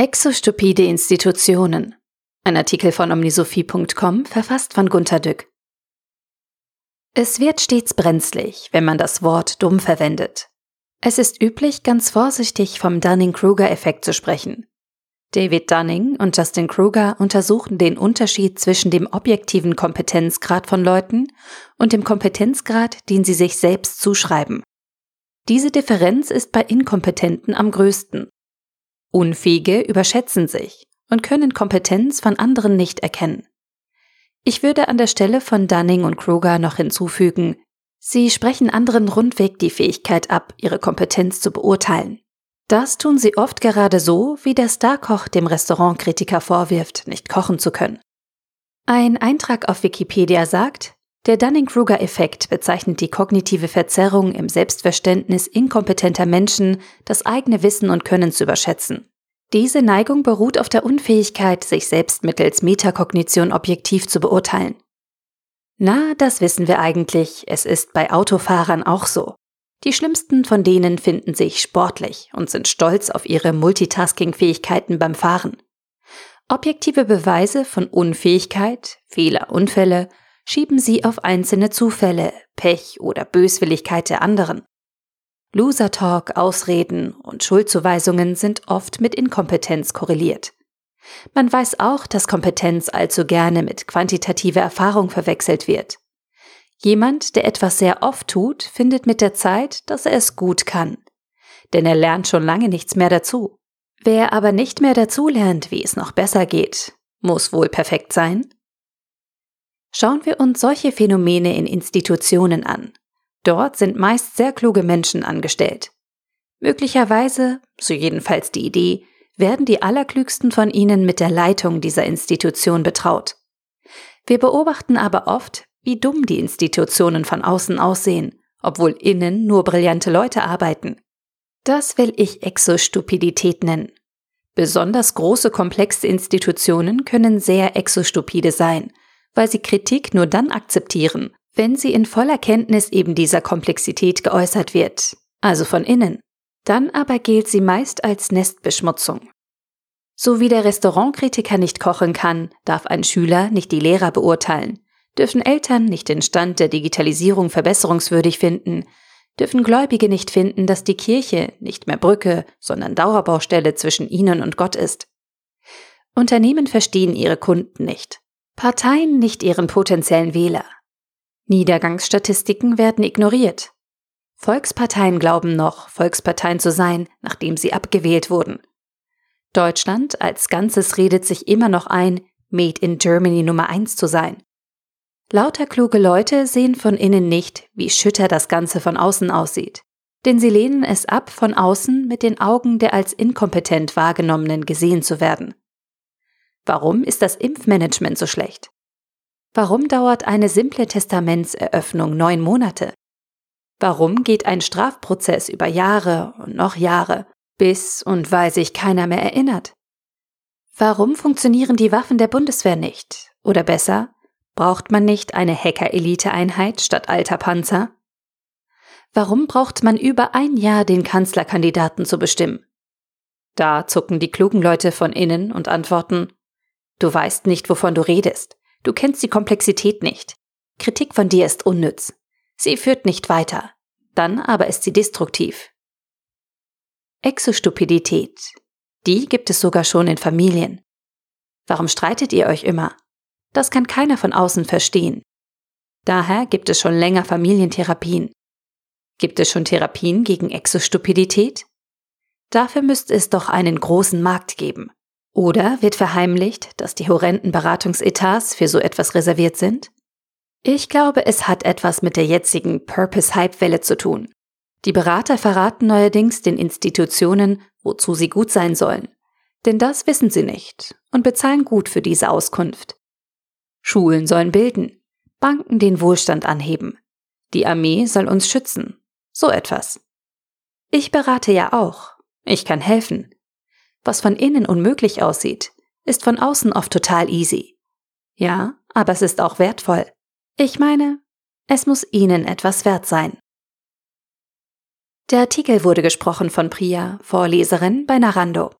Exostupide Institutionen. Ein Artikel von omnisophie.com, verfasst von Gunter Dück. Es wird stets brenzlig, wenn man das Wort dumm verwendet. Es ist üblich, ganz vorsichtig vom Dunning-Kruger-Effekt zu sprechen. David Dunning und Justin Kruger untersuchten den Unterschied zwischen dem objektiven Kompetenzgrad von Leuten und dem Kompetenzgrad, den sie sich selbst zuschreiben. Diese Differenz ist bei Inkompetenten am größten. Unfähige überschätzen sich und können Kompetenz von anderen nicht erkennen. Ich würde an der Stelle von Dunning und Kruger noch hinzufügen, sie sprechen anderen rundweg die Fähigkeit ab, ihre Kompetenz zu beurteilen. Das tun sie oft gerade so, wie der Starkoch dem Restaurantkritiker vorwirft, nicht kochen zu können. Ein Eintrag auf Wikipedia sagt, der Dunning-Kruger-Effekt bezeichnet die kognitive Verzerrung im Selbstverständnis inkompetenter Menschen, das eigene Wissen und Können zu überschätzen. Diese Neigung beruht auf der Unfähigkeit, sich selbst mittels Metakognition objektiv zu beurteilen. Na, das wissen wir eigentlich, es ist bei Autofahrern auch so. Die schlimmsten von denen finden sich sportlich und sind stolz auf ihre Multitasking-Fähigkeiten beim Fahren. Objektive Beweise von Unfähigkeit, Fehler, Unfälle schieben sie auf einzelne Zufälle, Pech oder Böswilligkeit der anderen. Loser-Talk, Ausreden und Schuldzuweisungen sind oft mit Inkompetenz korreliert. Man weiß auch, dass Kompetenz allzu gerne mit quantitativer Erfahrung verwechselt wird. Jemand, der etwas sehr oft tut, findet mit der Zeit, dass er es gut kann. Denn er lernt schon lange nichts mehr dazu. Wer aber nicht mehr dazu lernt, wie es noch besser geht, muss wohl perfekt sein? Schauen wir uns solche Phänomene in Institutionen an. Dort sind meist sehr kluge Menschen angestellt. Möglicherweise, so jedenfalls die Idee, werden die Allerklügsten von ihnen mit der Leitung dieser Institution betraut. Wir beobachten aber oft, wie dumm die Institutionen von außen aussehen, obwohl innen nur brillante Leute arbeiten. Das will ich Exostupidität nennen. Besonders große komplexe Institutionen können sehr exostupide sein weil sie Kritik nur dann akzeptieren, wenn sie in voller Kenntnis eben dieser Komplexität geäußert wird, also von innen. Dann aber gilt sie meist als Nestbeschmutzung. So wie der Restaurantkritiker nicht kochen kann, darf ein Schüler nicht die Lehrer beurteilen, dürfen Eltern nicht den Stand der Digitalisierung verbesserungswürdig finden, dürfen Gläubige nicht finden, dass die Kirche nicht mehr Brücke, sondern Dauerbaustelle zwischen ihnen und Gott ist. Unternehmen verstehen ihre Kunden nicht. Parteien nicht ihren potenziellen Wähler. Niedergangsstatistiken werden ignoriert. Volksparteien glauben noch, Volksparteien zu sein, nachdem sie abgewählt wurden. Deutschland als Ganzes redet sich immer noch ein, Made in Germany Nummer eins zu sein. Lauter kluge Leute sehen von innen nicht, wie schütter das Ganze von außen aussieht. Denn sie lehnen es ab, von außen mit den Augen der als inkompetent wahrgenommenen gesehen zu werden. Warum ist das Impfmanagement so schlecht? Warum dauert eine simple Testamentseröffnung neun Monate? Warum geht ein Strafprozess über Jahre und noch Jahre, bis und weil sich keiner mehr erinnert? Warum funktionieren die Waffen der Bundeswehr nicht? Oder besser, braucht man nicht eine Hacker-Elite-Einheit statt alter Panzer? Warum braucht man über ein Jahr den Kanzlerkandidaten zu bestimmen? Da zucken die klugen Leute von innen und antworten, Du weißt nicht, wovon du redest. Du kennst die Komplexität nicht. Kritik von dir ist unnütz. Sie führt nicht weiter. Dann aber ist sie destruktiv. Exostupidität. Die gibt es sogar schon in Familien. Warum streitet ihr euch immer? Das kann keiner von außen verstehen. Daher gibt es schon länger Familientherapien. Gibt es schon Therapien gegen Exostupidität? Dafür müsste es doch einen großen Markt geben. Oder wird verheimlicht, dass die horrenden Beratungsetats für so etwas reserviert sind? Ich glaube, es hat etwas mit der jetzigen Purpose-Hype-Welle zu tun. Die Berater verraten neuerdings den Institutionen, wozu sie gut sein sollen. Denn das wissen sie nicht und bezahlen gut für diese Auskunft. Schulen sollen bilden, Banken den Wohlstand anheben, die Armee soll uns schützen, so etwas. Ich berate ja auch, ich kann helfen, was von innen unmöglich aussieht, ist von außen oft total easy. Ja, aber es ist auch wertvoll. Ich meine, es muss Ihnen etwas wert sein. Der Artikel wurde gesprochen von Priya, Vorleserin bei Narando.